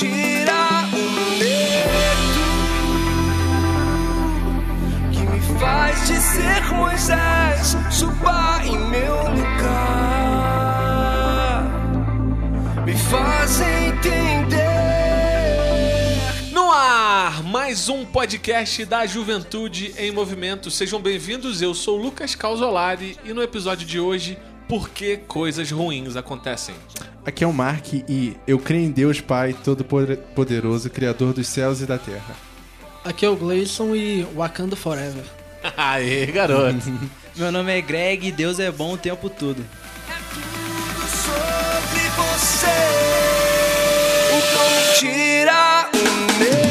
o que me faz de ser Moisés, suba em meu lugar, me faz entender. No ar, mais um podcast da Juventude em Movimento. Sejam bem-vindos, eu sou Lucas Calzolari e no episódio de hoje, por que coisas ruins acontecem? Aqui é o Mark e eu creio em Deus Pai Todo-Poderoso, Criador dos céus e da terra. Aqui é o Gleison e Wakanda Forever. Aê, garoto. Meu nome é Greg e Deus é bom o tempo todo. É tudo sobre você. Então tira o medo.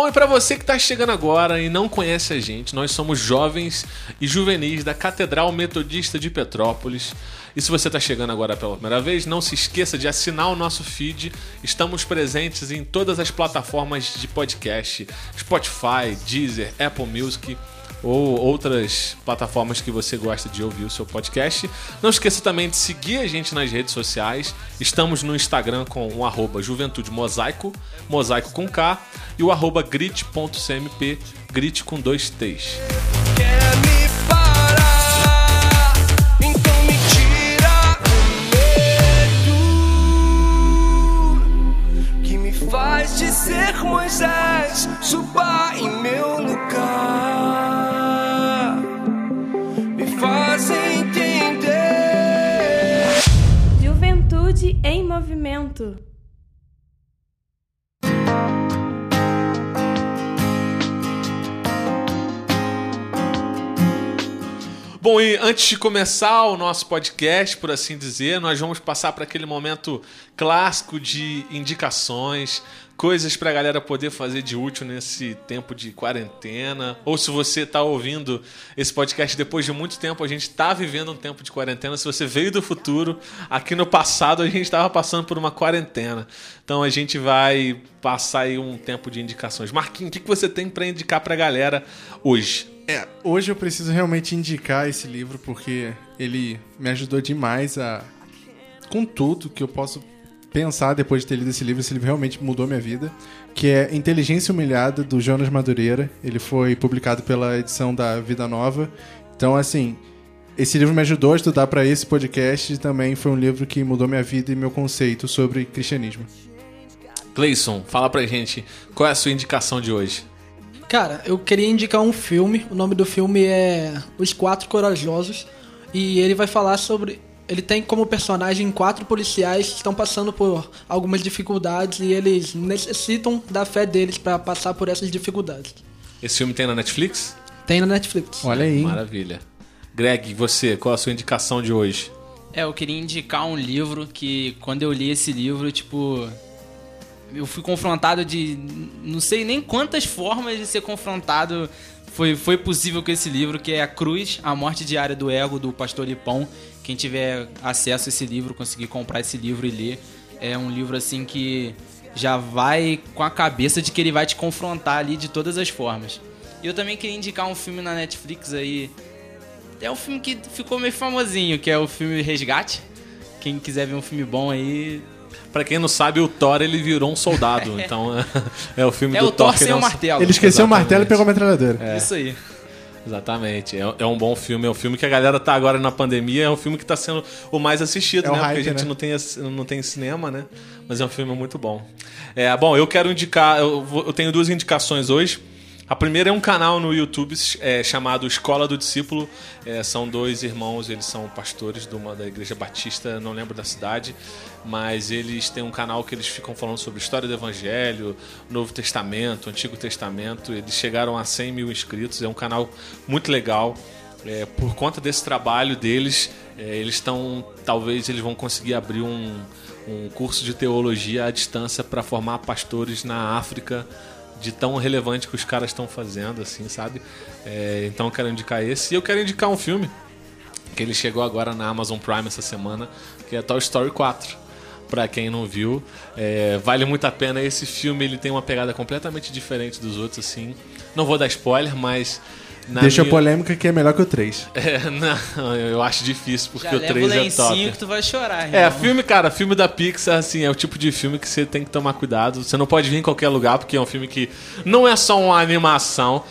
Bom, e para você que tá chegando agora e não conhece a gente, nós somos jovens e juvenis da Catedral Metodista de Petrópolis. E se você tá chegando agora pela primeira vez, não se esqueça de assinar o nosso feed. Estamos presentes em todas as plataformas de podcast: Spotify, Deezer, Apple Music ou outras plataformas que você gosta de ouvir o seu podcast. Não esqueça também de seguir a gente nas redes sociais. Estamos no Instagram com o arroba Juventude Mosaico, mosaico com K, e o arroba grit.cmp, grit com dois T's. Quer me parar? Então me tira o medo que me faz de ser Moisés, suba em meu Bom, e antes de começar o nosso podcast, por assim dizer, nós vamos passar para aquele momento clássico de indicações, coisas para a galera poder fazer de útil nesse tempo de quarentena. Ou se você está ouvindo esse podcast depois de muito tempo, a gente está vivendo um tempo de quarentena. Se você veio do futuro, aqui no passado a gente estava passando por uma quarentena. Então a gente vai passar aí um tempo de indicações. Marquinhos, o que você tem para indicar para a galera hoje? É, hoje eu preciso realmente indicar esse livro porque ele me ajudou demais a. com tudo que eu posso pensar depois de ter lido esse livro. Esse livro realmente mudou minha vida. Que é Inteligência Humilhada, do Jonas Madureira. Ele foi publicado pela edição da Vida Nova. Então, assim, esse livro me ajudou a estudar para esse podcast e também foi um livro que mudou minha vida e meu conceito sobre cristianismo. Cleison, fala pra gente qual é a sua indicação de hoje. Cara, eu queria indicar um filme. O nome do filme é Os Quatro Corajosos. E ele vai falar sobre. Ele tem como personagem quatro policiais que estão passando por algumas dificuldades e eles necessitam da fé deles para passar por essas dificuldades. Esse filme tem na Netflix? Tem na Netflix. Olha aí. Maravilha. Greg, você, qual a sua indicação de hoje? É, eu queria indicar um livro que quando eu li esse livro, tipo. Eu fui confrontado de. Não sei nem quantas formas de ser confrontado foi, foi possível com esse livro, que é A Cruz, A Morte Diária do Ego, do Pastor Lipão. Quem tiver acesso a esse livro, conseguir comprar esse livro e ler, é um livro assim que já vai com a cabeça de que ele vai te confrontar ali de todas as formas. E eu também queria indicar um filme na Netflix aí. É um filme que ficou meio famosinho, que é o filme Resgate. Quem quiser ver um filme bom aí. Pra quem não sabe, o Thor ele virou um soldado, então é, é o filme É do o Thor que sem não- o martelo. Ele esqueceu o martelo e Exatamente. pegou a metralhadora. Isso aí. Exatamente. É, é um bom filme, é um filme que a galera tá agora na pandemia, é um filme que tá sendo o mais assistido, É né? hype, Porque a gente né? não, tem, não tem cinema, né? Mas é um filme muito bom. É, bom, eu quero indicar, eu, eu tenho duas indicações hoje. A primeira é um canal no YouTube é, chamado Escola do Discípulo. É, são dois irmãos, eles são pastores de uma da igreja batista, não lembro da cidade, mas eles têm um canal que eles ficam falando sobre história do Evangelho, Novo Testamento, Antigo Testamento. Eles chegaram a 100 mil inscritos. É um canal muito legal. É, por conta desse trabalho deles, é, eles estão, talvez eles vão conseguir abrir um, um curso de teologia à distância para formar pastores na África de tão relevante que os caras estão fazendo, assim, sabe? É, então eu quero indicar esse. E eu quero indicar um filme que ele chegou agora na Amazon Prime essa semana, que é Toy Story 4. Pra quem não viu, é, vale muito a pena. Esse filme ele tem uma pegada completamente diferente dos outros, assim. Não vou dar spoiler, mas Na Deixa minha- a polêmica que é melhor que o 3. É, não, eu acho difícil, porque Já o leva o 3 é top. que tu vai chorar, É, irmão. filme, cara, filme da Pixar, assim, é o tipo de filme que você tem que tomar cuidado. Você não pode vir em qualquer lugar, porque é um filme que não é só uma animação,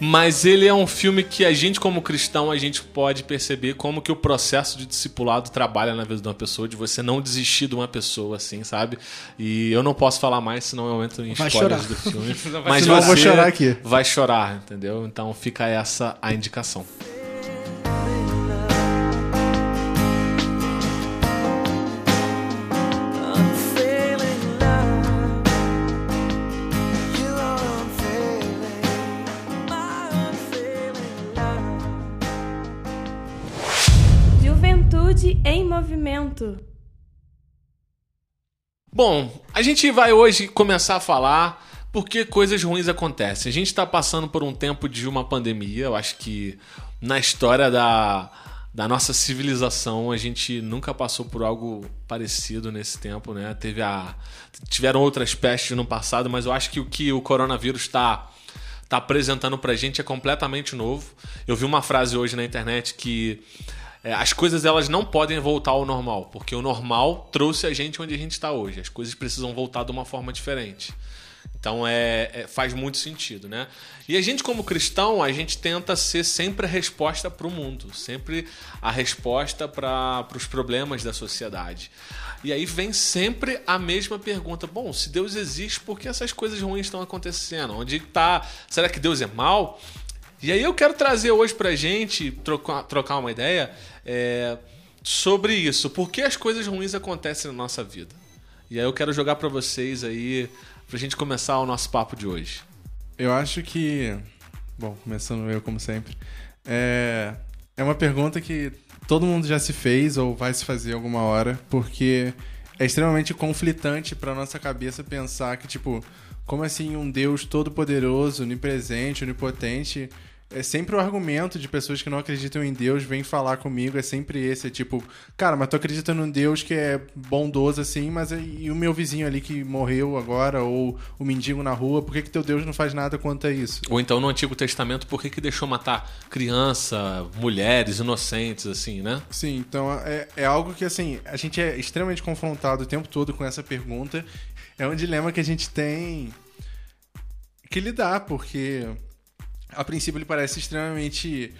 mas ele é um filme que a gente, como cristão, a gente pode perceber como que o processo de discipulado trabalha na vida de uma pessoa, de você não desistir de uma pessoa, assim, sabe? E eu não posso falar mais, senão eu entro em Vai spoilers chorar. do filme. Mas Senão eu vou você chorar aqui. Vai chorar, entendeu? Então fica essa a indicação. Juventude em movimento. Bom, a gente vai hoje começar a falar porque coisas ruins acontecem. A gente está passando por um tempo de uma pandemia. Eu acho que na história da, da nossa civilização a gente nunca passou por algo parecido nesse tempo, né? Teve a, tiveram outras pestes no passado, mas eu acho que o que o coronavírus está tá apresentando pra gente é completamente novo. Eu vi uma frase hoje na internet que é, as coisas elas não podem voltar ao normal, porque o normal trouxe a gente onde a gente está hoje. As coisas precisam voltar de uma forma diferente. Então é, é- faz muito sentido, né? E a gente como cristão a gente tenta ser sempre a resposta para o mundo, sempre a resposta para os problemas da sociedade. E aí vem sempre a mesma pergunta: bom, se Deus existe, por que essas coisas ruins estão acontecendo? Onde está? Será que Deus é mal? E aí eu quero trazer hoje pra gente, trocar, trocar uma ideia é, sobre isso. Por que as coisas ruins acontecem na nossa vida? E aí eu quero jogar pra vocês aí, pra gente começar o nosso papo de hoje. Eu acho que. Bom, começando eu, como sempre. É, é uma pergunta que todo mundo já se fez ou vai se fazer alguma hora, porque é extremamente conflitante pra nossa cabeça pensar que, tipo, como assim um Deus todo-poderoso, onipresente, onipotente. É sempre o argumento de pessoas que não acreditam em Deus vem falar comigo, é sempre esse, é tipo, cara, mas tu acredita num Deus que é bondoso assim, mas e e o meu vizinho ali que morreu agora, ou o mendigo na rua, por que, que teu Deus não faz nada quanto a isso? Ou então no Antigo Testamento, por que, que deixou matar criança, mulheres, inocentes, assim, né? Sim, então é, é algo que assim, a gente é extremamente confrontado o tempo todo com essa pergunta. É um dilema que a gente tem que lidar, porque a princípio ele parece extremamente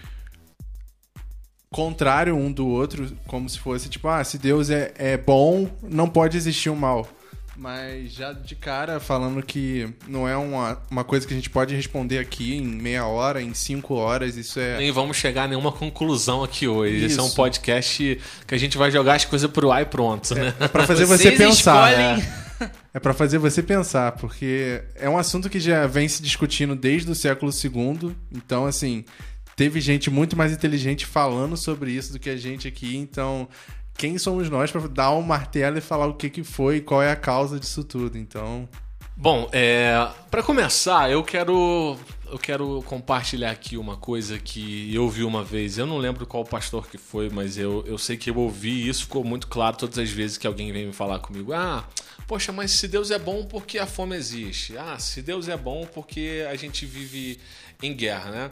contrário um do outro, como se fosse tipo, ah, se Deus é, é bom, não pode existir o mal. Mas já de cara falando que não é uma, uma coisa que a gente pode responder aqui em meia hora, em cinco horas, isso é. Nem vamos chegar a nenhuma conclusão aqui hoje. Esse é um Isso. podcast que a gente vai jogar as coisas pro ar e pronto, né? É pra fazer você Vocês pensar. escolhem- né? É pra fazer você pensar, porque é um assunto que já vem se discutindo desde o século II. Então, assim, teve gente muito mais inteligente falando sobre isso do que a gente aqui. Então, quem somos nós pra dar um martelo e falar o que, que foi e qual é a causa disso tudo? Então, Bom, é, para começar, eu quero eu quero compartilhar aqui uma coisa que eu vi uma vez. Eu não lembro qual pastor que foi, mas eu, eu sei que eu ouvi isso ficou muito claro todas as vezes que alguém vem me falar comigo. Ah, poxa, mas se Deus é bom, por que a fome existe? Ah, se Deus é bom, porque a gente vive em guerra, né?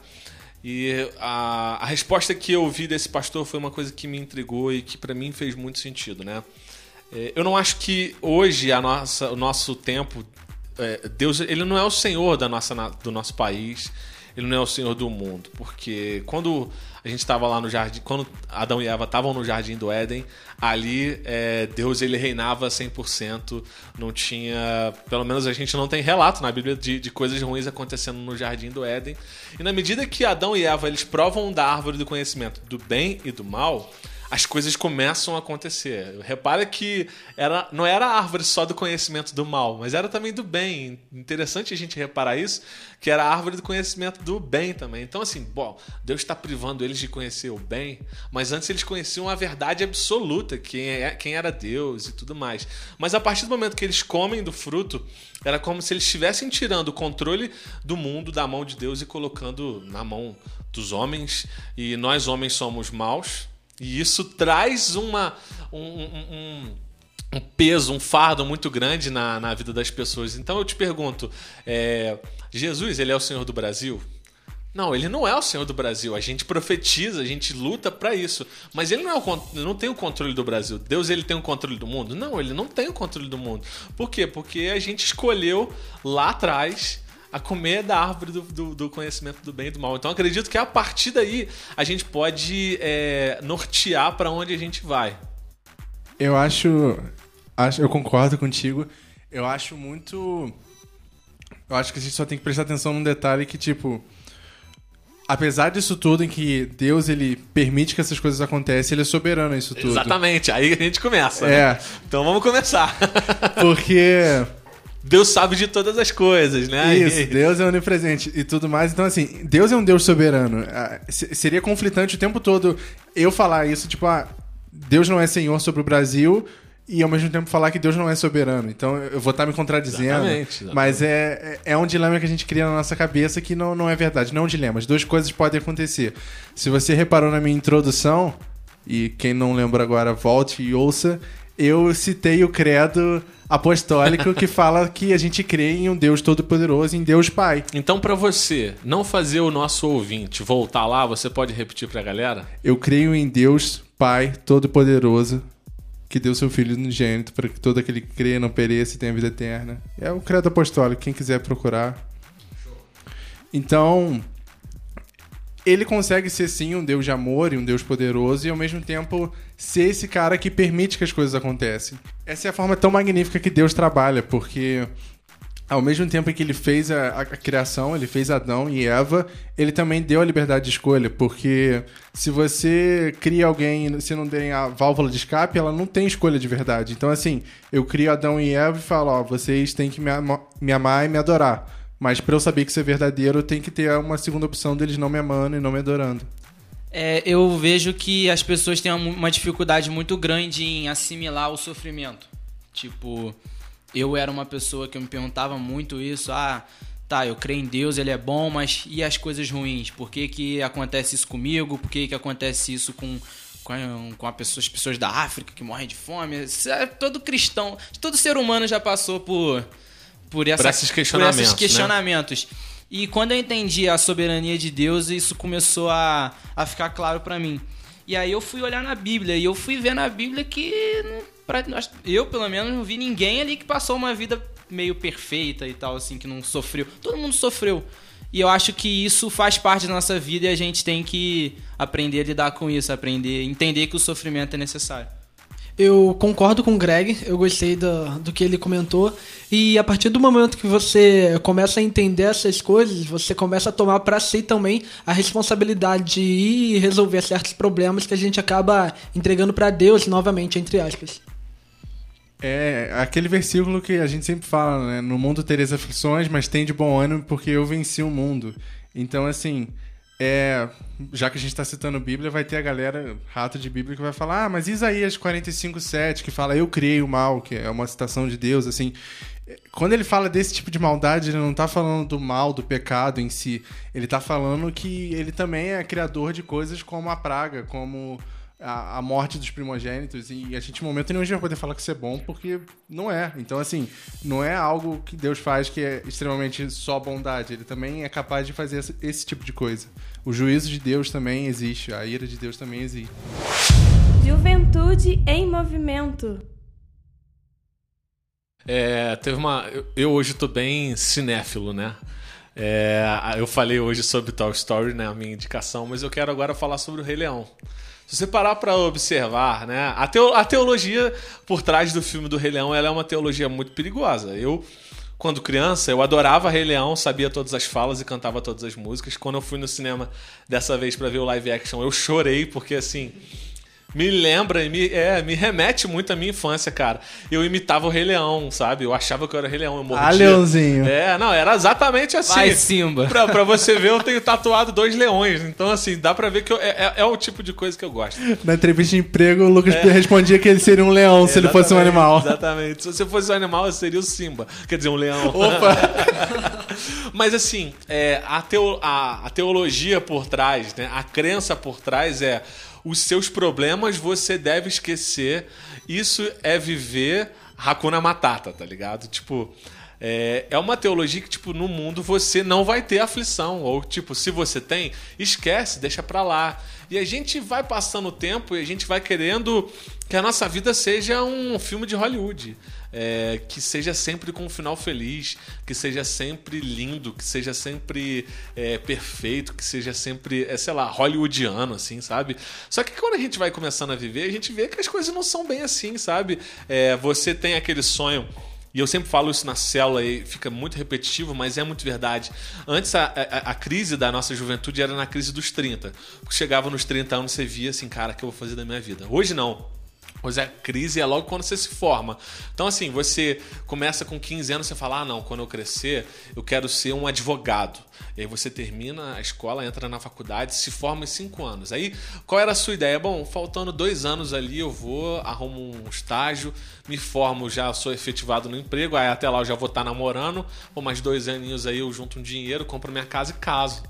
E a, a resposta que eu ouvi desse pastor foi uma coisa que me intrigou e que para mim fez muito sentido, né? É, Eu não acho que hoje a nossa, o nosso tempo, é, Deus, ele não é o Senhor da nossa, do nosso país, ele não é o Senhor do mundo, porque quando a gente estava lá no jardim, quando Adão e Eva estavam no jardim do Éden, ali é, Deus ele reinava 100%, não tinha, pelo menos a gente não tem relato na Bíblia de, de coisas ruins acontecendo no jardim do Éden. E na medida que Adão e Eva eles provam da árvore do conhecimento do bem e do mal, as coisas começam a acontecer. Repara que era, não era a árvore só do conhecimento do mal, mas era também do bem. Interessante a gente reparar isso, que era a árvore do conhecimento do bem também. Então, assim, bom, Deus está privando eles de conhecer o bem, mas antes eles conheciam a verdade absoluta, quem, é, quem era Deus e tudo mais. Mas a partir do momento que eles comem do fruto, era como se eles estivessem tirando o controle do mundo da mão de Deus e colocando na mão dos homens. E nós, homens, somos maus. E isso traz uma, um, um- um- peso, um fardo muito grande na, na vida das pessoas. Então eu te pergunto: é, Jesus, ele é o Senhor do Brasil? Não, ele não é o Senhor do Brasil. A gente profetiza, a gente luta pra isso. Mas ele não, é o, con- não tem o controle do Brasil. Deus ele tem o controle do mundo? Não, ele não tem o controle do mundo. Por quê? Porque a gente escolheu lá atrás a comer da árvore do, do- do conhecimento do bem e do mal. Então acredito que a partir daí a gente pode é, nortear pra onde a gente vai. Eu acho, acho. Eu concordo contigo. Eu acho muito. Eu acho que a gente só tem que prestar atenção num detalhe que, tipo. Apesar disso tudo, em que Deus ele permite que essas coisas aconteçam, ele é soberano a isso tudo. Exatamente, aí a gente começa. né? É, Então vamos começar. porque. Deus sabe de todas as coisas, né? Isso, E- Deus é onipresente e tudo mais. Então, assim, Deus é um Deus soberano. Ah, se- Seria conflitante o tempo todo eu falar isso, tipo, ah, Deus não é senhor sobre o Brasil e ao mesmo tempo falar que Deus não é soberano. Então eu vou estar me contradizendo. Exatamente, exatamente. Mas é, é é um dilema que a gente cria na nossa cabeça que não, não é verdade. Não é um dilema. As duas coisas podem acontecer. Se você reparou na minha introdução, e quem não lembra agora, volte e ouça, eu citei o credo apostólico que fala que a gente crê em um Deus todo-poderoso, em Deus Pai. Então, pra você não fazer o nosso ouvinte voltar lá, você pode repetir pra galera? Eu creio em Deus Pai todo-poderoso, que deu seu Filho unigênito para que todo aquele que crê não pereça e tenha vida eterna. É o credo apostólico, quem quiser procurar. Então, ele consegue ser sim um Deus de amor e um Deus poderoso e ao mesmo tempo ser esse cara que permite que as coisas acontecem. Essa é a forma tão magnífica que Deus trabalha, porque ao mesmo tempo em que ele fez a, a- criação, ele fez Adão e Eva, ele também deu a liberdade de escolha, porque se você cria alguém e se não tem a válvula de escape, ela não tem escolha de verdade. Então, assim, eu crio Adão e Eva e falo, ó, vocês têm que me, ama- me amar e me adorar. Mas pra eu saber que isso é verdadeiro, tenho que ter uma segunda opção deles não me amando e não me adorando. É, eu vejo que as pessoas têm uma dificuldade muito grande em assimilar o sofrimento. Tipo, eu era uma pessoa que eu me perguntava muito isso. Ah, tá, eu creio em Deus, ele é bom, mas e as coisas ruins? Por que, que acontece isso comigo? Por que, que acontece isso com, com, com a pessoa- as pessoas da África que morrem de fome? É todo cristão, todo ser humano já passou por, por, essa, Por esses questionamentos, por esses né? questionamentos. E quando eu entendi a soberania de Deus, isso começou a, a ficar claro pra mim. E aí eu fui olhar na Bíblia e eu fui ver na Bíblia que pra- nós- eu, pelo menos, não vi ninguém ali que passou uma vida meio perfeita e tal, assim, que não sofreu. Todo mundo sofreu. E eu acho que isso faz parte da nossa vida e a gente tem que aprender a lidar com isso, aprender, entender que o sofrimento é necessário. Eu concordo com o Greg, eu gostei do, do que ele comentou. E a partir do momento que você começa a entender essas coisas, você começa a tomar para si também a responsabilidade de ir resolver certos problemas que a gente acaba entregando para Deus novamente, entre aspas. É aquele versículo que a gente sempre fala, né? No mundo tereis aflições, mas tem de bom ânimo porque eu venci o mundo. Então, assim, é, já que a gente está citando Bíblia, vai ter a galera rato de Bíblia que vai falar, ah, mas Isaías 45:7 que fala eu criei o mal, que é uma citação de Deus, assim. Quando ele fala desse tipo de maldade, ele não tá falando do mal, do pecado em si. Ele tá falando que ele também é criador de coisas como a praga, como a, a morte dos primogênitos. E a gente, em momento nenhum, a gente vai poder falar que isso é bom, porque não é. Então, assim, não é algo que Deus faz que é extremamente só bondade. Ele também é capaz de fazer esse, esse tipo de coisa. O juízo de Deus também existe, a ira de Deus também existe. Juventude em movimento. É, teve uma. Eu, eu hoje tô bem cinéfilo, né? É, eu falei hoje sobre Toy Story, né? A minha indicação, mas eu quero agora falar sobre o Rei Leão. Se você parar para observar, né? A, teo, a teologia por trás do filme do Rei Leão ela é uma teologia muito perigosa. Eu, quando criança, eu adorava Rei Leão, sabia todas as falas e cantava todas as músicas. Quando eu fui no cinema dessa vez para ver o live action, eu chorei porque assim. Me lembra, e me, é, me remete muito à minha infância, cara. Eu imitava o Rei Leão, sabe? Eu achava que eu era Rei Leão, eu mordia. Ah, Leãozinho. É, não, era exatamente assim. Vai, Simba. Pra, pra você ver, eu tenho tatuado dois leões. Então, assim, dá pra ver que eu- é, é- é o tipo de coisa que eu gosto. Na entrevista de emprego, o Lucas respondia que ele seria um leão se ele fosse um animal. Exatamente. Se você fosse um animal, eu seria o Simba. Quer dizer, um leão. Opa! Mas assim, é, a, teo- a- a teologia por trás, né? a crença por trás é os seus problemas você deve esquecer. Isso é viver Hakuna Matata, tá ligado? Tipo, É, é uma teologia que, tipo, no mundo você não vai ter aflição. Ou, tipo, se você tem, esquece, deixa pra lá. E a gente vai passando o tempo e a gente vai querendo que a nossa vida seja um filme de Hollywood. É, que seja sempre com um final feliz, que seja sempre lindo, que seja sempre é, perfeito, que seja sempre, é, sei lá, hollywoodiano, assim, sabe? Só que quando a gente vai começando a viver, a gente vê que as coisas não são bem assim, sabe? É, você tem aquele sonho. E eu sempre falo isso na célula e fica muito repetitivo, mas é muito verdade. Antes, a, a, a, crise da nossa juventude era na crise dos 30. Porque chegava nos 30 anos, você via assim, cara, o que eu vou fazer da minha vida? Hoje não. Pois é, crise é logo quando você se forma. Então, assim, você começa com 15 anos, você fala: ah, não, quando eu crescer, eu quero ser um advogado. E aí você termina a escola, entra na faculdade, se forma em 5 anos. Aí, qual era a sua ideia? Bom, faltando dois anos ali, eu vou, arrumo um estágio, me formo, já sou efetivado no emprego, aí até lá eu já vou estar namorando, ou mais dois aninhos aí eu junto um dinheiro, compro minha casa e caso.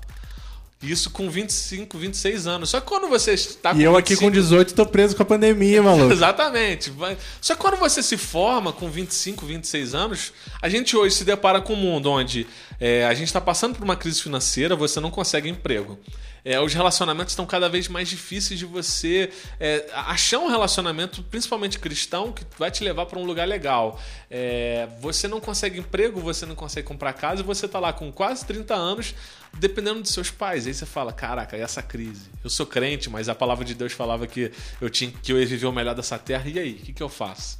Isso com 25, 26 anos. Só que quando você está com E eu 25... aqui com 18 tô preso com a pandemia, maluco. Exatamente. Só que quando você se forma com 25, 26 anos, a gente hoje se depara com um mundo onde é, a gente está passando por uma crise financeira, você não consegue emprego. É, os relacionamentos estão cada vez mais difíceis de você é, achar um relacionamento, principalmente cristão, que vai te levar para um lugar legal. É, você não consegue emprego, você não consegue comprar casa você está lá com quase 30 anos, dependendo de seus pais. Aí você fala: caraca, essa crise? Eu sou crente, mas a palavra de Deus falava que eu, tinha, que eu ia viver o melhor dessa terra, e aí? O que, que eu faço?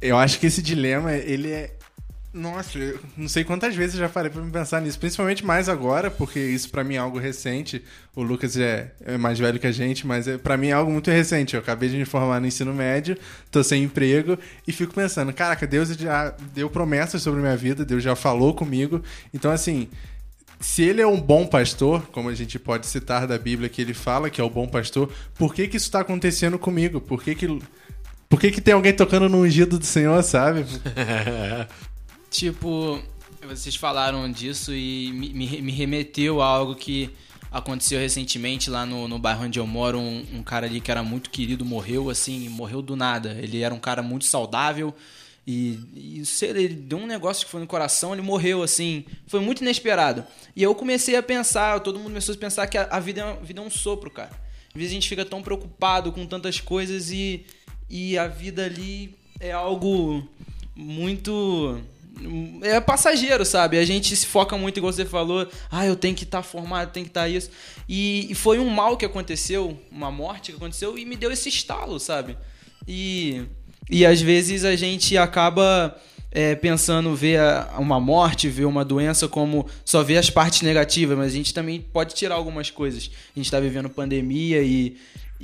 Eu acho que esse dilema, ele é nossa, eu não sei quantas vezes eu já parei pra me pensar nisso. Principalmente mais agora, porque isso para mim é algo recente. O Lucas é, é, mais velho que a gente, mas é, para mim é algo muito recente. Eu acabei de me formar no ensino médio, tô sem emprego e fico pensando, caraca, Deus já deu promessas sobre minha vida, Deus já falou comigo. Então, assim, se ele é um bom pastor, como a gente pode citar da Bíblia que ele fala que é o bom pastor, por que que isso está acontecendo comigo? Por que que, por que que tem alguém tocando no ungido do Senhor, sabe? Tipo, vocês falaram disso e me, me, remeteu a algo que aconteceu recentemente lá no, no bairro onde eu moro. Um, um, cara ali que era muito querido morreu, assim, morreu do nada. Ele era um cara muito saudável e, e ele deu um negócio que foi no coração, ele morreu, assim. Foi muito inesperado. E eu comecei a pensar, todo mundo começou a pensar que a, a vida, é, a vida é um sopro, cara. Às vezes a gente fica tão preocupado com tantas coisas e, e a vida ali é algo muito é passageiro, sabe? A gente se foca muito, igual você falou, ah, eu tenho que estar tá formado, tem que estar tá isso. E, e, foi um mal que aconteceu, uma morte que aconteceu, e me deu esse estalo, sabe? E, e às vezes a gente acaba é, pensando ver uma morte, ver uma doença como só ver as partes negativas, mas a gente também pode tirar algumas coisas. A gente está vivendo pandemia e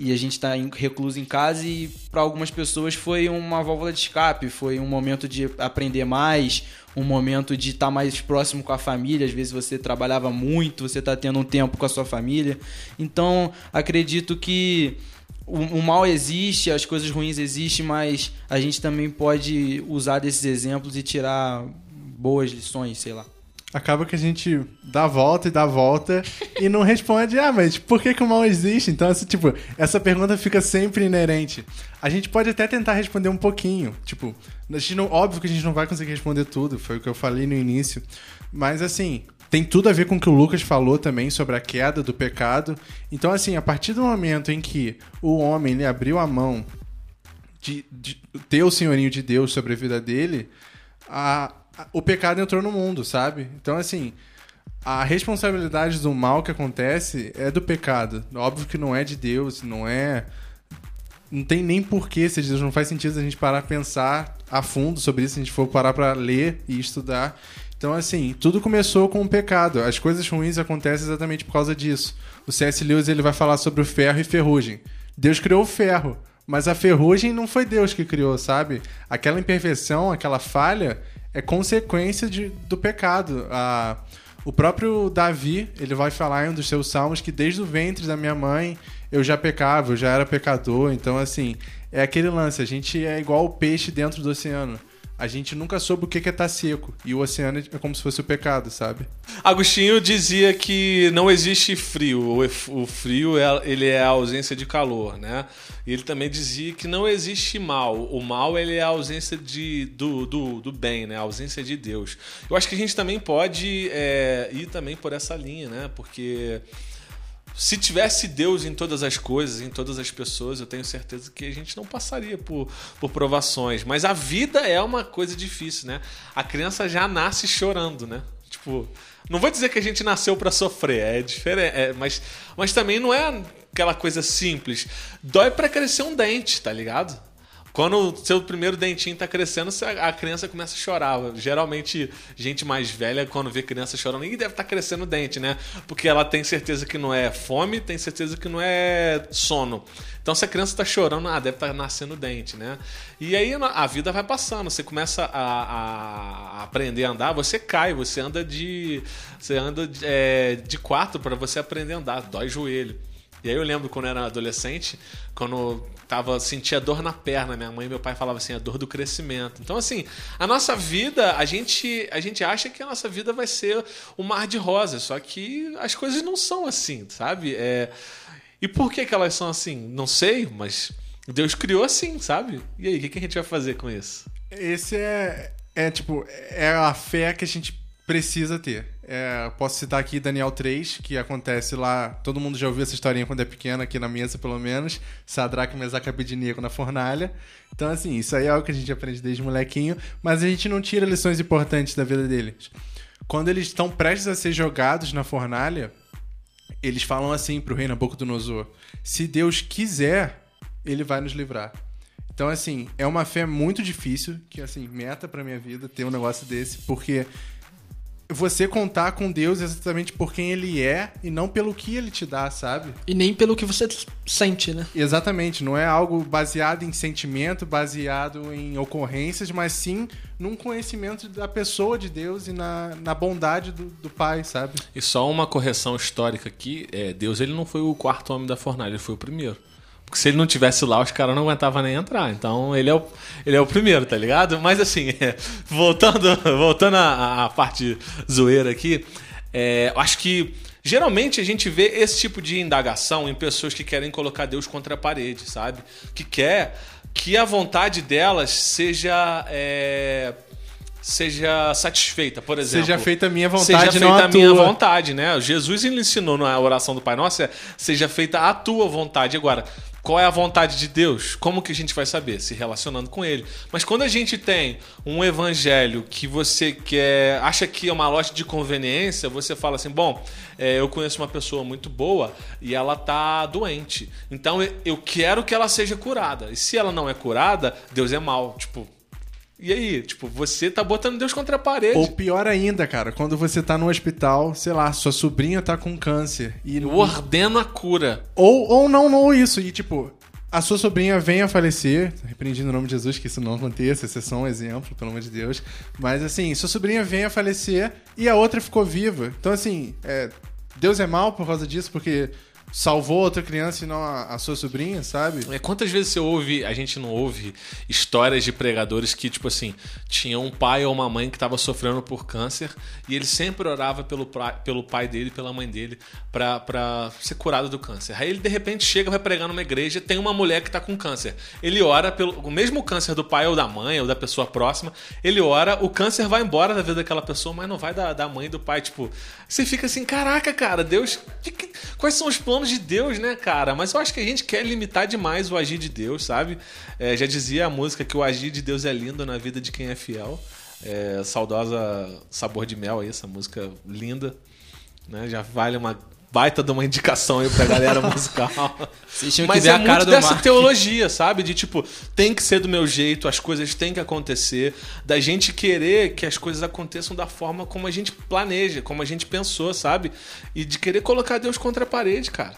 e a gente está recluso em casa e para algumas pessoas foi uma válvula de escape, foi um momento de aprender mais, um momento de estar tá mais próximo com a família. Às vezes você trabalhava muito, você está tendo um tempo com a sua família. Então acredito que o, mal existe, as coisas ruins existem, mas a gente também pode usar desses exemplos e tirar boas lições, sei lá acaba que a gente dá volta e dá volta e não responde, ah, mas por que, que o mal existe? Então, assim, tipo, essa pergunta fica sempre inerente. A gente pode até tentar responder um pouquinho, tipo, a gente não, óbvio que a gente não vai conseguir responder tudo, foi o que eu falei no início, mas assim, tem tudo a ver com o que o Lucas falou também sobre a queda do pecado. Então, assim, a partir do momento em que o homem ele abriu a mão de, de ter o senhorinho de Deus sobre a vida dele, a, o pecado entrou no mundo, sabe? Então, assim, a responsabilidade do mal que acontece é do pecado. Óbvio que não é de Deus, não é. Não tem nem porquê, se Deus não faz sentido a gente parar a pensar a fundo sobre isso, se a gente for parar para ler e estudar. Então, assim, tudo começou com o pecado. As coisas ruins acontecem exatamente por causa disso. O C.S. Lewis ele vai falar sobre o ferro e ferrugem. Deus criou o ferro, mas a ferrugem não foi Deus que criou, sabe? Aquela imperfeição, aquela falha, é consequência de, do pecado. A, o próprio Davi, ele vai falar em um dos seus salmos que desde o ventre da minha mãe eu já pecava, eu já era pecador. Então, assim, é aquele lance. A gente é igual o peixe dentro do oceano. A gente nunca soube o que é estar seco. E o oceano é como se fosse o pecado, sabe? Agostinho dizia que não existe frio. O frio é, ele é a ausência de calor, né? E ele também dizia que não existe mal. O mal ele é a ausência de, do, do, do bem, né? A ausência de Deus. Eu acho que a gente também pode é, ir também por essa linha, né? Porque se tivesse Deus em todas as coisas, em todas as pessoas, eu tenho certeza que a gente não passaria por, por provações. Mas a vida é uma coisa difícil, né? A criança já nasce chorando, né? Tipo, não vou dizer que a gente nasceu pra sofrer, é diferente, é, mas, mas também não é aquela coisa simples. Dói pra crescer um dente, tá ligado? Quando o seu primeiro dentinho tá crescendo, a criança começa a chorar. Geralmente, gente mais velha, quando vê criança chorando, e deve estar crescendo o dente, né? Porque ela tem certeza que não é fome, tem certeza que não é sono. Então, se a criança tá chorando, ah, deve estar nascendo o dente, né? E aí a vida vai passando, você começa a, a aprender a andar, você cai, você anda de. Você anda de, é, de quatro para você aprender a andar, dói joelho. E aí eu lembro quando eu era adolescente, quando tava, sentia dor na perna, minha mãe e meu pai falavam assim, a dor do crescimento. Então, assim, a nossa vida, a gente, a gente acha que a nossa vida vai ser um mar de rosas, só que as coisas não são assim, sabe? É... E por que, que elas são assim? Não sei, mas Deus criou assim, sabe? E aí, o que, que a gente vai fazer com isso? Esse é, é tipo, é a fé que a gente precisa ter. É, posso citar aqui Daniel 3, que acontece lá. Todo mundo já ouviu essa historinha quando é pequeno, aqui na mesa pelo menos. Sadraque, Mesaque Abednego na fornalha. Então, assim, isso aí é algo que a gente aprende desde molequinho, mas a gente não tira lições importantes da vida deles. Quando eles estão prestes a ser jogados na fornalha, eles falam assim pro rei Nabucodonosor: se Deus quiser, ele vai nos livrar. Então, assim, é uma fé muito difícil, que, assim, meta pra minha vida ter um negócio desse, porque você contar com Deus exatamente por quem ele é e não pelo que ele te dá, sabe? E nem pelo que você sente, né? Exatamente, não é algo baseado em sentimento, baseado em ocorrências, mas sim num conhecimento da pessoa de Deus e na, na bondade do, do Pai, sabe? E só uma correção histórica aqui: é, Deus ele não foi o quarto homem da fornalha, ele foi o primeiro. Porque se ele não tivesse lá, os caras não aguentavam nem entrar. Então ele é o, ele é o primeiro, tá ligado? Mas assim, é, voltando, voltando à, à parte zoeira aqui, é, acho que geralmente a gente vê esse tipo de indagação em pessoas que querem colocar Deus contra a parede, sabe? Que quer que a vontade delas seja. é, seja satisfeita, por exemplo. Seja feita a minha vontade, seja não feita a a minha vontade, né? Jesus ele ensinou na oração do Pai Nosso, é, seja feita a tua vontade. Agora, qual é a vontade de Deus? Como que a gente vai saber? Se relacionando com Ele. Mas quando a gente tem um evangelho que você quer, acha que é uma loja de conveniência, você fala assim, bom, é, eu conheço uma pessoa muito boa e ela tá doente. Então eu- quero que ela seja curada. E se ela não é curada, Deus é mal. Tipo, e aí? Tipo, você tá botando Deus contra a parede. Ou pior ainda, cara, quando você tá no hospital, sei lá, sua sobrinha tá com câncer e Eu ordeno a cura. Ou, ou não, não isso. E tipo, a sua sobrinha vem a falecer, repreendindo o nome de Jesus, que isso não aconteça, isso é só um exemplo, pelo amor de Deus. Mas assim, sua sobrinha vem a falecer e a outra ficou viva. Então, assim, é, Deus é mal por causa disso, porque salvou outra criança e não a, a sua sobrinha, sabe? É, Quantas vezes você ouve, a gente não ouve histórias de pregadores que, tipo assim, tinha um pai ou uma mãe que estava sofrendo por câncer e ele sempre orava pelo, pra- pelo pai dele, pela mãe dele, pra, pra ser curado do câncer. Aí ele, de repente, chega, vai pregar numa igreja, tem uma mulher que tá com câncer. Ele ora pelo o mesmo câncer do pai ou da mãe ou da pessoa próxima, ele ora, o câncer vai embora da vida daquela pessoa, mas não vai da, da mãe e do pai. Tipo, você fica assim, caraca, cara, Deus. que- quais são os planos de Deus, né, cara? Mas eu acho que a gente quer limitar demais o agir de Deus, sabe? É, já dizia a música que o agir de Deus é lindo na vida de quem é fiel. É, saudosa Sabor de Mel aí, essa música linda. Né? Já vale uma baita de uma indicação aí pra galera musical. Vocês tinham Mas que ver é a cara muito do dessa Mark. teologia, sabe? De tipo, tem que ser do meu jeito, as coisas têm que acontecer, da gente querer que as coisas aconteçam da forma como a gente planeja, como a gente pensou, sabe? E de querer colocar Deus contra a parede, cara.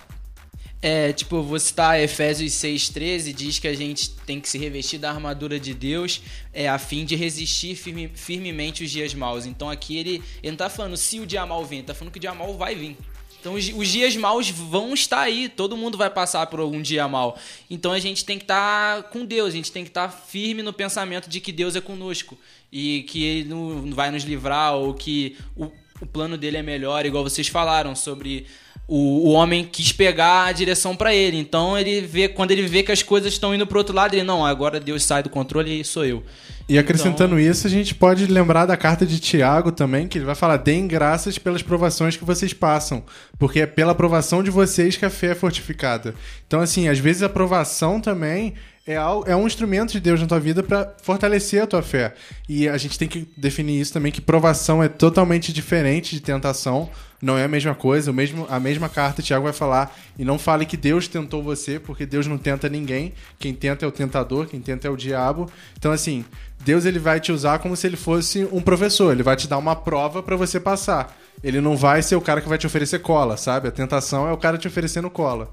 É, tipo, eu vou citar Efésios 6,13, diz que a gente tem que se revestir da armadura de Deus é, a fim de resistir firme- firmemente os dias maus. Então aqui ele, ele não tá falando se o dia mal vem, ele tá falando que o dia mal vai vir. Então os, os dias maus vão estar aí, todo mundo vai passar por algum dia mal. Então a gente tem que estar com Deus, a gente tem que estar firme no pensamento de que Deus é conosco. E que Ele não vai nos livrar ou que o, o plano dele é melhor, igual vocês falaram sobre o, o homem quis pegar a direção para ele. Então ele vê quando ele vê que as coisas estão indo pro outro lado, ele não, agora Deus sai do controle e sou eu. E acrescentando isso, a gente pode lembrar da carta de Tiago também, que ele vai falar: deem graças pelas provações que vocês passam, porque é pela aprovação de vocês que a fé é fortificada. Então, assim, às vezes a aprovação também é, é um instrumento de Deus na tua vida para fortalecer a tua fé. E a gente tem que definir isso também, que provação é totalmente diferente de tentação. Não é a mesma coisa, o mesmo, a mesma carta, Tiago vai falar, e não fale que Deus tentou você, porque Deus não tenta ninguém. Quem tenta é o tentador, quem tenta é o diabo. Então, assim, Deus ele vai te usar como se ele fosse um professor, ele vai te dar uma prova para você passar. Ele não vai ser o cara que vai te oferecer cola, sabe? A tentação é o cara te oferecendo cola.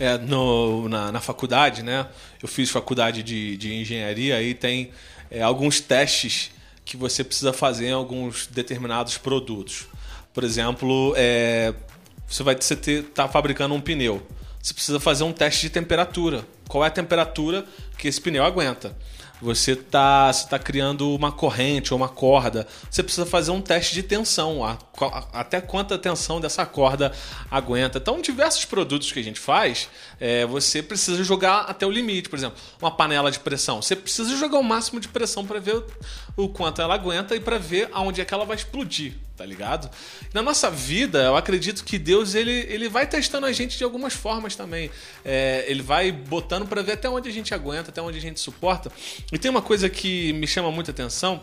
É, no, na, na faculdade, né? Eu fiz faculdade de, de engenharia aí tem é, alguns testes que você precisa fazer em alguns determinados produtos. Por exemplo, é, você vai estar tá fabricando um pneu. Você precisa fazer um teste de temperatura. Qual é a temperatura que esse pneu aguenta? Você está você tá criando uma corrente ou uma corda. Você precisa fazer um teste de tensão. a- a- até quanta tensão dessa corda aguenta. Então, diversos produtos que a gente faz, é, você precisa jogar até o limite. Por exemplo, uma panela de pressão. Você precisa jogar o máximo de pressão para ver o, o quanto ela aguenta e para ver aonde é que ela vai explodir. Tá ligado? Na nossa vida, eu acredito que Deus ele, ele vai testando a gente de algumas formas também. É, ele vai botando para ver até onde a gente aguenta, até onde a gente suporta. E tem uma coisa que me chama muita atenção,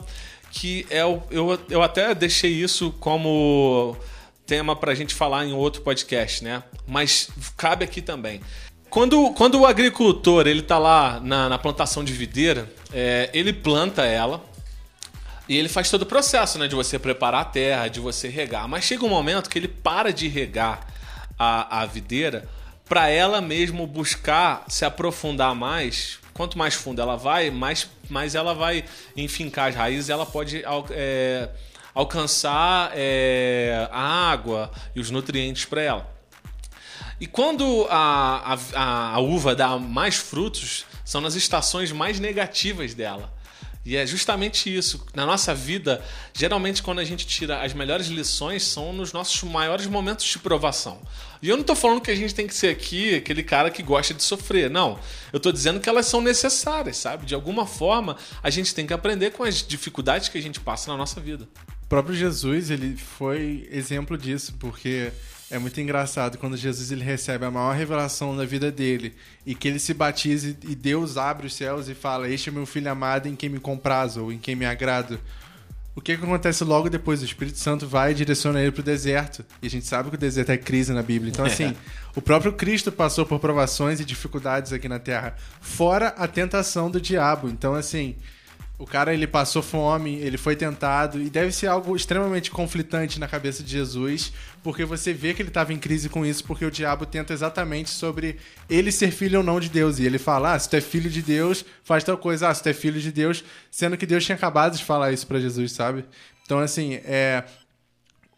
que é o, eu, eu até deixei isso como tema pra gente falar em outro podcast, né? Mas cabe aqui também. Quando, quando o agricultor ele tá lá na, na plantação de videira, é, ele planta ela, e ele faz todo o processo, né? De você preparar a terra, de você regar. Mas chega um momento que ele para de regar a, a videira para ela mesmo buscar se aprofundar mais. Quanto mais fundo ela vai, mais, mais ela vai enfincar as raízes, ela pode é, alcançar é, a água e os nutrientes para ela. E quando a, a, a uva dá mais frutos, são nas estações mais negativas dela. E é justamente isso. Na nossa vida, geralmente quando a gente tira as melhores lições, são nos nossos maiores momentos de provação. E eu não tô falando que a gente tem que ser aqui aquele cara que gosta de sofrer. Não. Eu tô dizendo que elas são necessárias, sabe? De alguma forma, a gente tem que aprender com as dificuldades que a gente passa na nossa vida. O próprio Jesus, ele foi exemplo disso, porque é muito engraçado quando Jesus ele recebe a maior revelação da vida dele e que ele se batiza e Deus abre os céus e fala: Este é meu filho amado em quem me comprazo ou em quem me agrado. O que, que acontece logo depois? O Espírito Santo vai e direciona ele pro deserto. E a gente sabe que o deserto é crise na Bíblia. Então, assim, o próprio Cristo passou por provações e dificuldades aqui na Terra, fora a tentação do diabo. Então, assim, o cara ele passou fome, ele foi tentado e deve ser algo extremamente conflitante na cabeça de Jesus, porque você vê que ele estava em crise com isso, porque o diabo tenta exatamente sobre ele ser filho ou não de Deus. E ele fala: "Ah, se tu é filho de Deus, faz tal coisa. Ah, se tu é filho de Deus", sendo que Deus tinha acabado de falar isso para Jesus, sabe? Então assim, é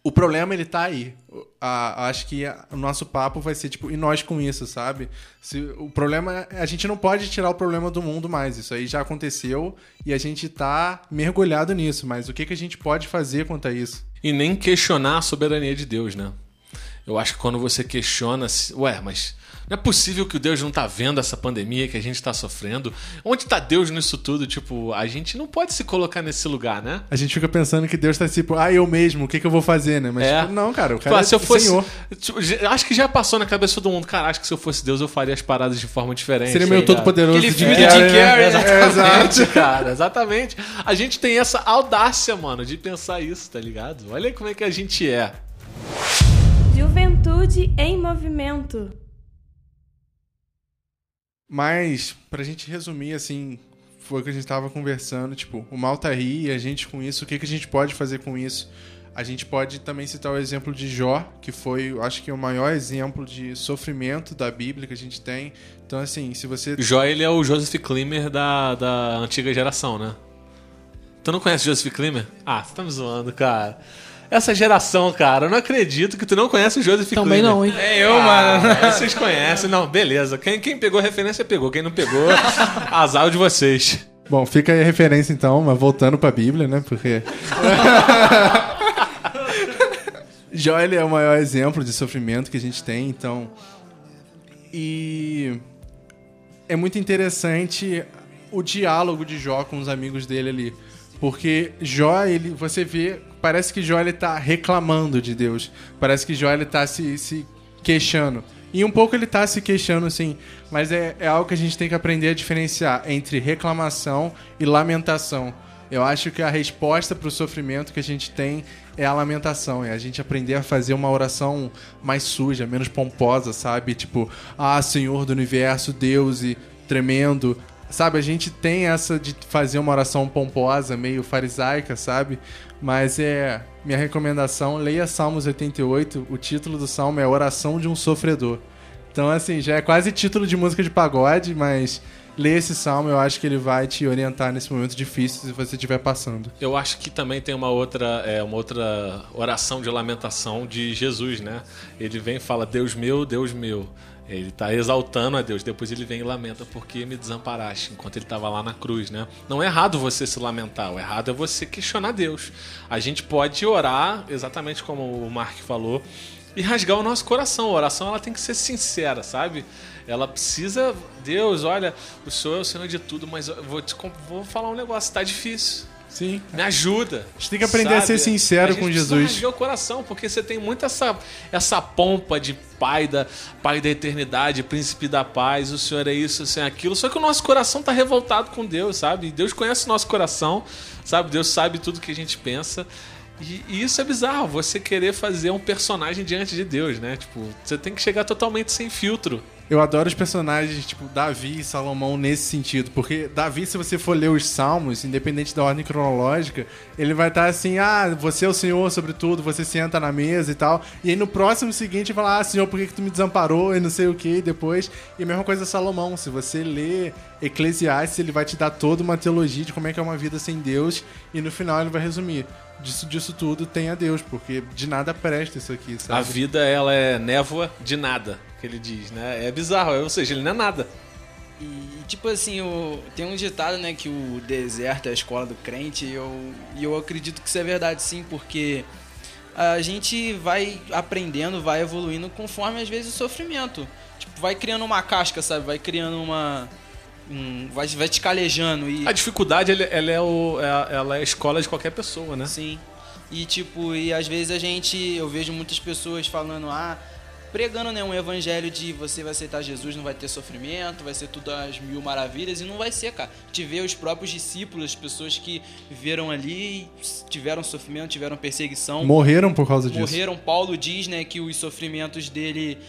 o problema ele tá aí. A- acho que a- o nosso papo vai ser tipo, e nós com isso, sabe? Se, o problema é- a gente não pode tirar o problema do mundo mais. Isso aí já aconteceu e a gente tá mergulhado nisso. Mas o que, que a gente pode fazer quanto a isso? E nem questionar a soberania de Deus, né? Eu acho que quando você questiona, ué, mas não é possível que o Deus não tá vendo essa pandemia que a gente tá sofrendo? Onde tá Deus nisso tudo? Tipo, a gente não pode se colocar nesse lugar, né? A gente fica pensando que Deus tá tipo, ah, eu mesmo, o que, que eu vou fazer, né? Mas É. tipo, não, cara, o Tipo, cara ah, se eu é fosse. Senhor. Tipo, acho que já passou na cabeça de todo mundo. Cara, acho que se eu fosse Deus, eu faria as paradas de forma diferente. Seria tá meio ligado? todo-poderoso Aquele Jim filme Carrey, Jim né? Carrey, É, Exatamente, exato. cara, exatamente. A gente tem essa audácia, mano, de pensar isso, tá ligado? Olha aí como é que a gente é. Juventude em movimento. Mas, pra gente resumir, assim, foi o que a gente tava conversando, tipo, o mal tá aí, e a gente com isso, o que, que a gente pode fazer com isso? A gente pode também citar o exemplo de Jó, que foi, eu acho que o maior exemplo de sofrimento da Bíblia que a gente tem. Então, assim, se você... Jó, ele é o Joseph Klimmer da, da antiga geração, né? Tu não conhece Joseph Klimmer? Ah, você tá me zoando, cara. Essa geração, cara, eu não acredito que tu não conhece o Joseph Também Klimber. não, hein? É eu, mano. Ah, vocês conhecem, não, beleza. Quem, quem pegou referência pegou, quem não pegou, azar de vocês. Bom, fica aí a referência então, mas voltando pra Bíblia, né? Porque. Jó ele é o maior exemplo de sofrimento que a gente tem, então. E. É muito interessante o diálogo de Jó com os amigos dele ali. Porque Jó, ele, você vê, parece que Jó ele tá reclamando de Deus. Parece que Jó ele tá se, se queixando. E um pouco ele tá se queixando, sim. Mas é, é algo que a gente tem que aprender a diferenciar entre reclamação e lamentação. Eu acho que a resposta para o sofrimento que a gente tem é a lamentação. É a gente aprender a fazer uma oração mais suja, menos pomposa, sabe? Tipo, ah, Senhor do Universo, Deus e tremendo. Sabe, a gente tem essa de fazer uma oração pomposa, meio farisaica, sabe? Mas é. Minha recomendação, leia Salmos 88. O título do salmo é Oração de um Sofredor. Então, assim, já é quase título de música de pagode, mas lê esse salmo, eu acho que ele vai te orientar nesse momento difícil se você estiver passando. Eu acho que também tem uma outra, é, uma outra oração de lamentação de Jesus, né? Ele vem e fala: Deus meu, Deus meu. Ele está exaltando a Deus. Depois ele vem e lamenta porque me desamparaste, enquanto ele estava lá na cruz, né? Não é errado você se lamentar, o errado é você questionar Deus. A gente pode orar, exatamente como o Mark falou, e rasgar o nosso coração. A oração ela tem que ser sincera, sabe? Ela precisa, Deus, olha, o Senhor é o Senhor de tudo, mas eu vou te vou falar um negócio, tá difícil. Sim. Me ajuda. A gente tem que aprender a ser sincero A gente com Jesus. rasgar o coração, porque você tem muito essa, essa pompa de pai da, pai da eternidade, príncipe da paz, o Senhor é isso, o Senhor é aquilo. Só que o nosso coração tá revoltado com Deus, sabe? Deus conhece o nosso coração, sabe? Deus sabe tudo que a gente pensa. E, e isso é bizarro, você querer fazer um personagem diante de Deus, né? Tipo, você tem que chegar totalmente sem filtro. Eu adoro os personagens tipo Davi e Salomão nesse sentido, porque Davi, se você for ler os Salmos, independente da ordem cronológica, ele vai estar assim: ah, você é o Senhor sobre tudo, você senta na mesa e tal. E aí no próximo seguinte falar: ah, Senhor, por que, que tu me desamparou? E não sei o que, depois. E a mesma coisa Salomão, se você lê Eclesiastes, ele vai te dar toda uma teologia de como é que é uma vida sem Deus, e no final ele vai resumir: disso, disso tudo tem a Deus, porque de nada presta isso aqui, sabe? A vida, ela é névoa de nada, que ele diz, né? É bizarro, ou seja, ele não é nada. E, tipo assim, o, tem um ditado, né, que o deserto é a escola do crente, e eu, e eu acredito que isso é verdade sim, porque a gente vai aprendendo, vai evoluindo conforme às vezes o sofrimento. Tipo, vai criando uma casca, sabe? Vai criando uma. Um, vai, vai te calejando e. A dificuldade, ela, ela é o, é a- ela é a escola de qualquer pessoa, né? Sim. E tipo, e às vezes a gente, eu vejo muitas pessoas falando, ah, pregando né, um evangelho de você vai aceitar Jesus, não vai ter sofrimento, vai ser tudo às mil maravilhas, e não vai ser, cara. Te vê os próprios discípulos, as pessoas que viveram ali, tiveram sofrimento, tiveram perseguição. Morreram por causa disso. Morreram. Paulo diz, né, que os sofrimentos dele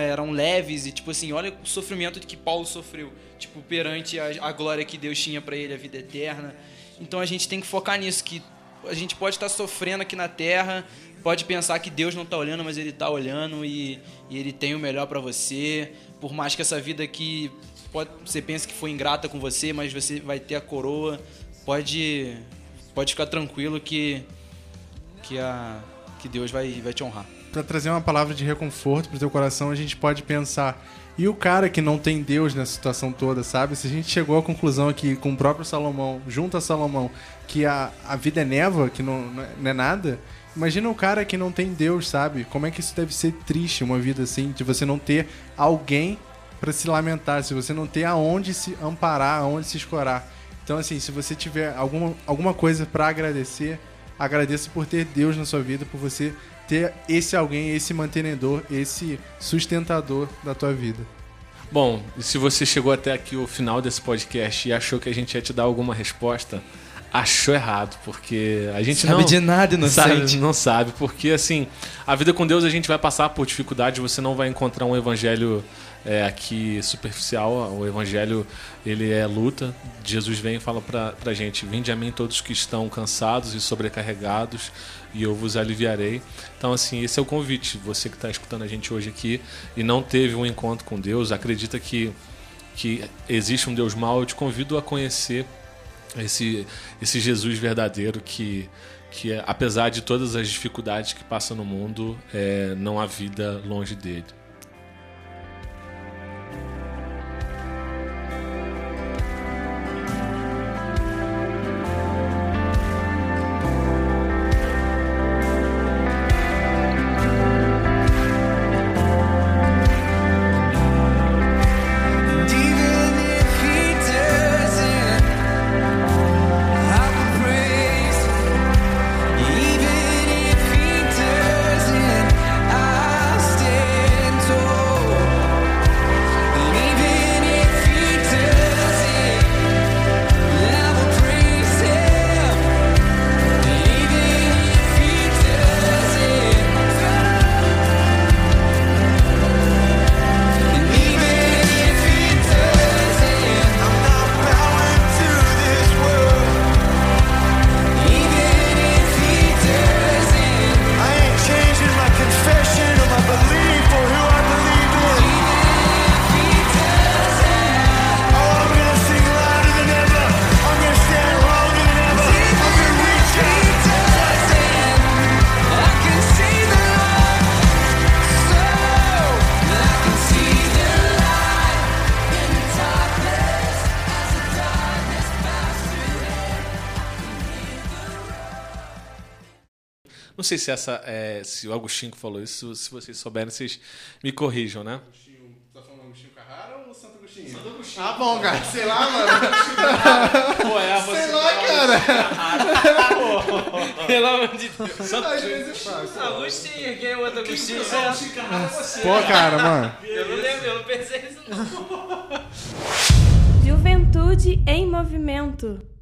eram leves e tipo assim, olha o sofrimento que Paulo sofreu, tipo perante a, a glória que Deus tinha pra ele, a vida eterna. Então a gente tem que focar nisso que a gente pode estar sofrendo aqui na terra, pode pensar que Deus não tá olhando, mas ele tá olhando e, e ele tem o melhor pra você. Por mais que essa vida aqui pode, você pense que foi ingrata com você, mas você vai ter a coroa. Pode pode ficar tranquilo que que a que Deus vai, vai te honrar. Pra trazer uma palavra de reconforto pro teu coração, a gente pode pensar. E o cara que não tem Deus nessa situação toda, sabe? Se a gente chegou à conclusão aqui com o próprio Salomão, junto a Salomão, que a, a vida é névoa, que não, não é- é nada, imagina o cara que não tem Deus, sabe? Como é que isso deve ser triste, uma vida assim, de você não ter alguém pra se lamentar, se você não ter aonde se amparar, aonde se escorar. Então, assim, se você tiver alguma, alguma coisa pra agradecer, agradeça por ter Deus na sua vida, por você ter esse alguém, esse mantenedor, esse sustentador da tua vida. Bom, e se você chegou até aqui o final desse podcast e achou que a gente ia te dar alguma resposta, achou errado, porque a gente Sabe não de nada, inocente. Sabe, não sabe, porque assim, a vida com Deus a gente vai passar por dificuldades, você não vai encontrar um evangelho é, aqui superficial, o evangelho ele é luta. Jesus vem e fala pra, pra gente: Vinde a mim todos que estão cansados e sobrecarregados, e eu vos aliviarei. Então, assim, esse é o convite. Você que está escutando a gente hoje aqui e não teve um encontro com Deus, acredita que, que existe um Deus mau, eu te convido a conhecer esse, esse Jesus verdadeiro que, que é, apesar de todas as dificuldades que passa no mundo, é, não há vida longe dele. Não sei se essa é, se o Agostinho que falou isso, se vocês souberem, vocês me corrijam, né? Tá falando Agostinho Carrara ou Santo Agostinho? Santo Agostinho. Ah, bom, cara. Sei lá, mano. Pô, é, você Sei lá, cara. Pelo amor de Deus. Às vezes eu. Agostinho, quem é o outro Agostinho? Pô, cara, mano. Eu não lembro, eu não pensei nisso não. Juventude em movimento.